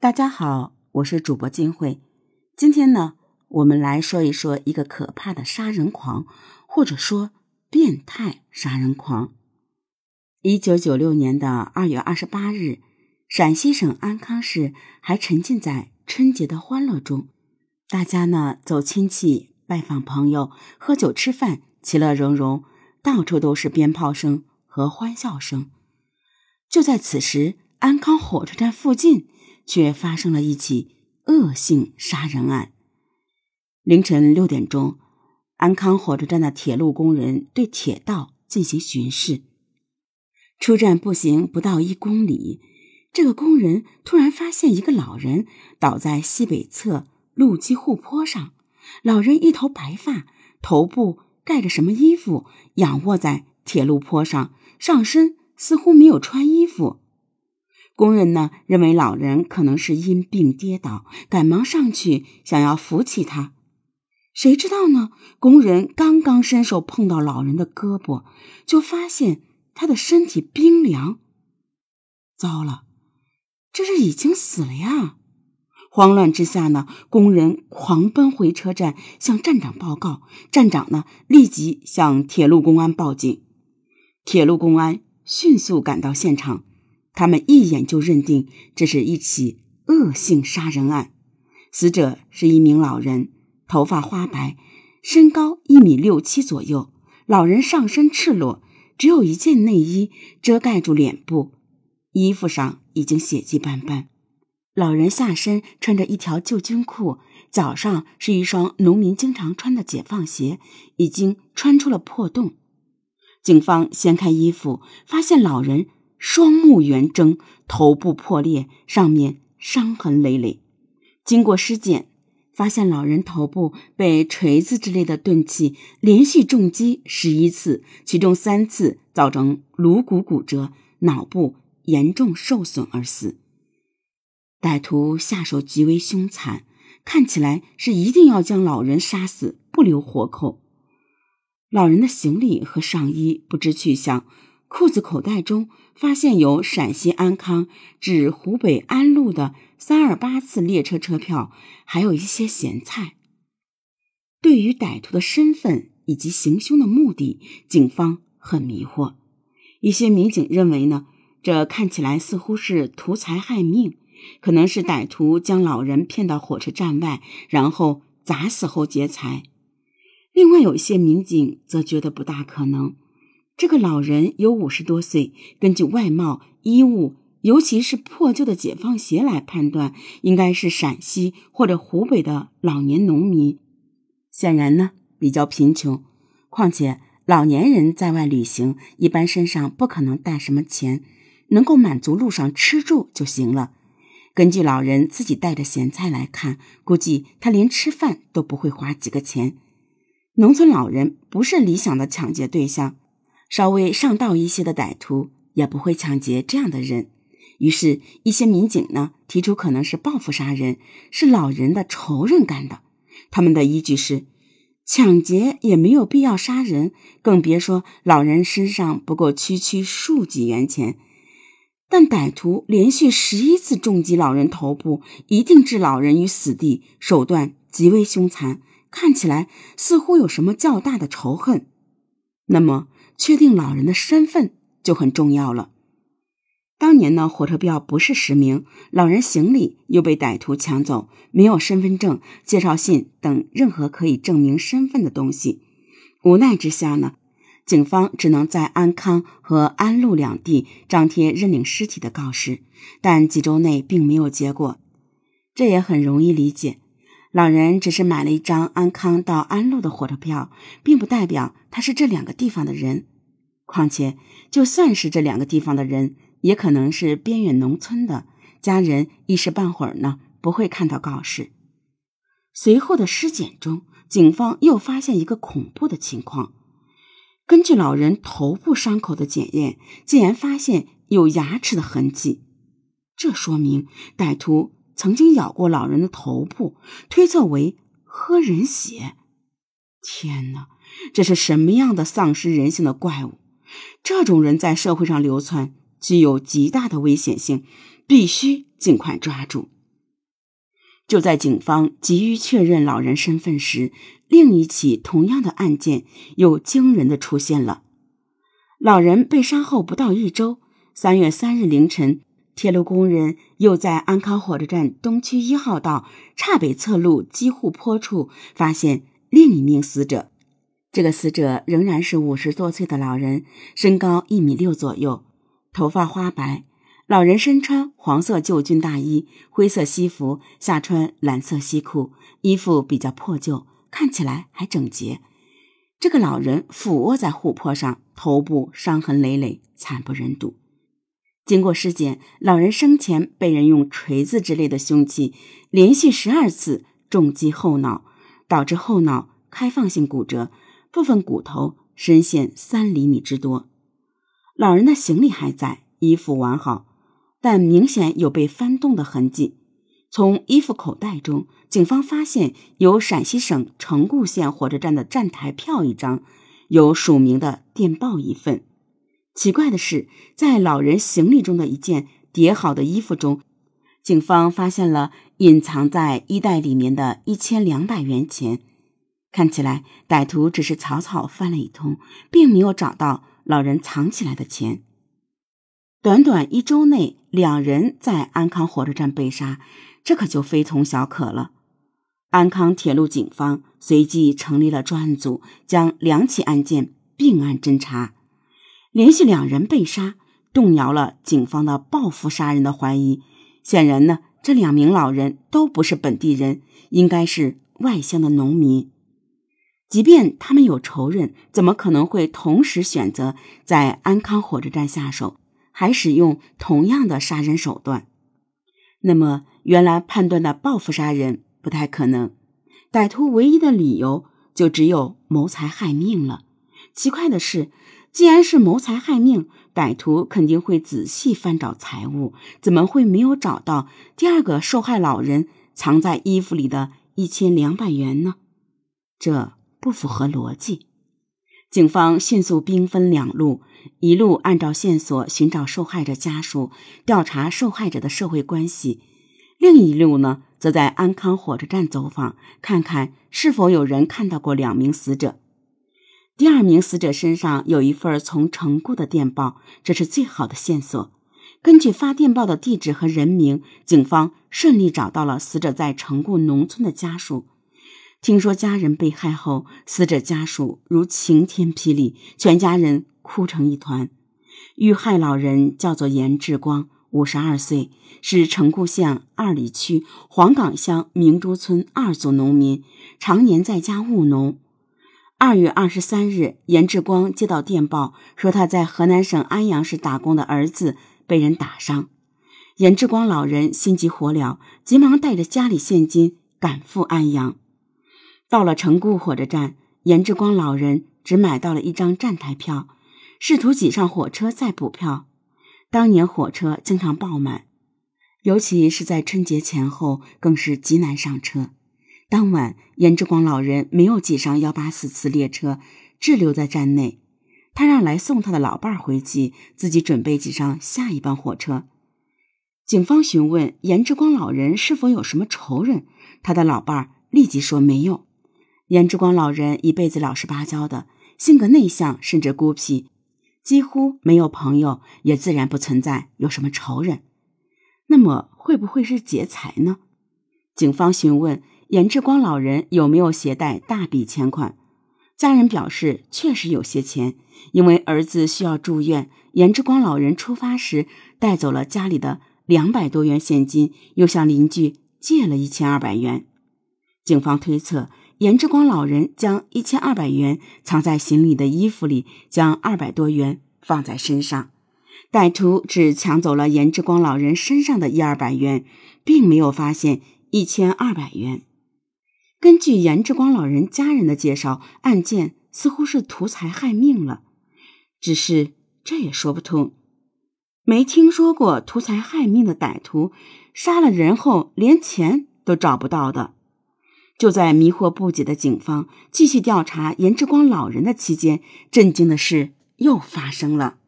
大家好，我是主播金慧。今天呢，我们来说一说一个可怕的杀人狂，或者说变态杀人狂。一九九六年的二月二十八日，陕西省安康市还沉浸在春节的欢乐中，大家呢走亲戚、拜访朋友、喝酒吃饭，其乐融融，到处都是鞭炮声和欢笑声。就在此时，安康火车站附近。却发生了一起恶性杀人案。凌晨六点钟，安康火车站的铁路工人对铁道进行巡视。出站步行不到一公里，这个工人突然发现一个老人倒在西北侧路基护坡上。老人一头白发，头部盖着什么衣服，仰卧在铁路坡上，上身似乎没有穿衣服。工人呢认为老人可能是因病跌倒，赶忙上去想要扶起他。谁知道呢？工人刚刚伸手碰到老人的胳膊，就发现他的身体冰凉。糟了，这是已经死了呀！慌乱之下呢，工人狂奔回车站向站长报告。站长呢立即向铁路公安报警。铁路公安迅速赶到现场。他们一眼就认定这是一起恶性杀人案，死者是一名老人，头发花白，身高一米六七左右。老人上身赤裸，只有一件内衣遮盖住脸部，衣服上已经血迹斑斑。老人下身穿着一条旧军裤，脚上是一双农民经常穿的解放鞋，已经穿出了破洞。警方掀开衣服，发现老人。双目圆睁，头部破裂，上面伤痕累累。经过尸检，发现老人头部被锤子之类的钝器连续重击十一次，其中三次造成颅骨骨折，脑部严重受损而死。歹徒下手极为凶残，看起来是一定要将老人杀死，不留活口。老人的行李和上衣不知去向。裤子口袋中发现有陕西安康至湖北安陆的三二八次列车车票，还有一些咸菜。对于歹徒的身份以及行凶的目的，警方很迷惑。一些民警认为呢，这看起来似乎是图财害命，可能是歹徒将老人骗到火车站外，然后砸死后劫财。另外有一些民警则觉得不大可能。这个老人有五十多岁，根据外貌、衣物，尤其是破旧的解放鞋来判断，应该是陕西或者湖北的老年农民。显然呢，比较贫穷。况且老年人在外旅行，一般身上不可能带什么钱，能够满足路上吃住就行了。根据老人自己带的咸菜来看，估计他连吃饭都不会花几个钱。农村老人不是理想的抢劫对象。稍微上道一些的歹徒也不会抢劫这样的人，于是，一些民警呢提出可能是报复杀人，是老人的仇人干的。他们的依据是，抢劫也没有必要杀人，更别说老人身上不过区区数几元钱。但歹徒连续十一次重击老人头部，一定置老人于死地，手段极为凶残，看起来似乎有什么较大的仇恨。那么。确定老人的身份就很重要了。当年呢，火车票不是实名，老人行李又被歹徒抢走，没有身份证、介绍信等任何可以证明身份的东西。无奈之下呢，警方只能在安康和安陆两地张贴认领尸体的告示，但几周内并没有结果。这也很容易理解。老人只是买了一张安康到安陆的火车票，并不代表他是这两个地方的人。况且，就算是这两个地方的人，也可能是边远农村的家人，一时半会儿呢不会看到告示。随后的尸检中，警方又发现一个恐怖的情况：根据老人头部伤口的检验，竟然发现有牙齿的痕迹，这说明歹徒。曾经咬过老人的头部，推测为喝人血。天哪，这是什么样的丧失人性的怪物？这种人在社会上流窜，具有极大的危险性，必须尽快抓住。就在警方急于确认老人身份时，另一起同样的案件又惊人的出现了。老人被杀后不到一周，三月三日凌晨，铁路工人又在安康火车站东区一号道岔北侧路机户坡处发现另一名死者。这个死者仍然是五十多岁的老人，身高一米六左右，头发花白。老人身穿黄色旧军大衣，灰色西服，下穿蓝色西裤，衣服比较破旧，看起来还整洁。这个老人俯卧在护坡上，头部伤痕累累，惨不忍睹。经过尸检，老人生前被人用锤子之类的凶器连续十二次重击后脑，导致后脑开放性骨折，部分骨头深陷三厘米之多。老人的行李还在，衣服完好，但明显有被翻动的痕迹。从衣服口袋中，警方发现有陕西省成固县火车站的站台票一张，有署名的电报一份。奇怪的是，在老人行李中的一件叠好的衣服中，警方发现了隐藏在衣袋里面的一千两百元钱。看起来，歹徒只是草草翻了一通，并没有找到老人藏起来的钱。短短一周内，两人在安康火车站被杀。这可就非同小可了。安康铁路警方随即成立了专案组，将两起案件并案侦查。连续两人被杀，动摇了警方的报复杀人的怀疑。显然呢，这两名老人都不是本地人，应该是外乡的农民。即便他们有仇人，怎么可能会同时选择在安康火车站下手，还使用同样的杀人手段？那么。原来判断的报复杀人不太可能，歹徒唯一的理由就只有谋财害命了。奇怪的是，既然是谋财害命，歹徒肯定会仔细翻找财物，怎么会没有找到第二个受害老人藏在衣服里的一千两百元呢？这不符合逻辑。警方迅速兵分两路，一路按照线索寻找受害者家属，调查受害者的社会关系。另一路呢，则在安康火车站走访，看看是否有人看到过两名死者。第二名死者身上有一份从城固的电报，这是最好的线索。根据发电报的地址和人名，警方顺利找到了死者在城固农村的家属。听说家人被害后，死者家属如晴天霹雳，全家人哭成一团。遇害老人叫做严志光。五十二岁，是城固县二里区黄岗乡明珠村二组农民，常年在家务农。二月二十三日，严志光接到电报，说他在河南省安阳市打工的儿子被人打伤。严志光老人心急火燎，急忙带着家里现金赶赴安阳。到了成固火车站，严志光老人只买到了一张站台票，试图挤上火车再补票。当年火车经常爆满，尤其是在春节前后，更是极难上车。当晚，严志光老人没有挤上幺八四次列车，滞留在站内。他让来送他的老伴儿回去，自己准备挤上下一班火车。警方询问严志光老人是否有什么仇人，他的老伴儿立即说没有。严志光老人一辈子老实巴交的，性格内向，甚至孤僻。几乎没有朋友，也自然不存在有什么仇人。那么会不会是劫财呢？警方询问严志光老人有没有携带大笔钱款，家人表示确实有些钱，因为儿子需要住院。严志光老人出发时带走了家里的两百多元现金，又向邻居借了一千二百元。警方推测。严志光老人将一千二百元藏在行李的衣服里，将二百多元放在身上。歹徒只抢走了严志光老人身上的一二百元，并没有发现一千二百元。根据严志光老人家人的介绍，案件似乎是图财害命了。只是这也说不通，没听说过图财害命的歹徒杀了人后连钱都找不到的。就在迷惑不解的警方继续调查严志光老人的期间，震惊的事又发生了。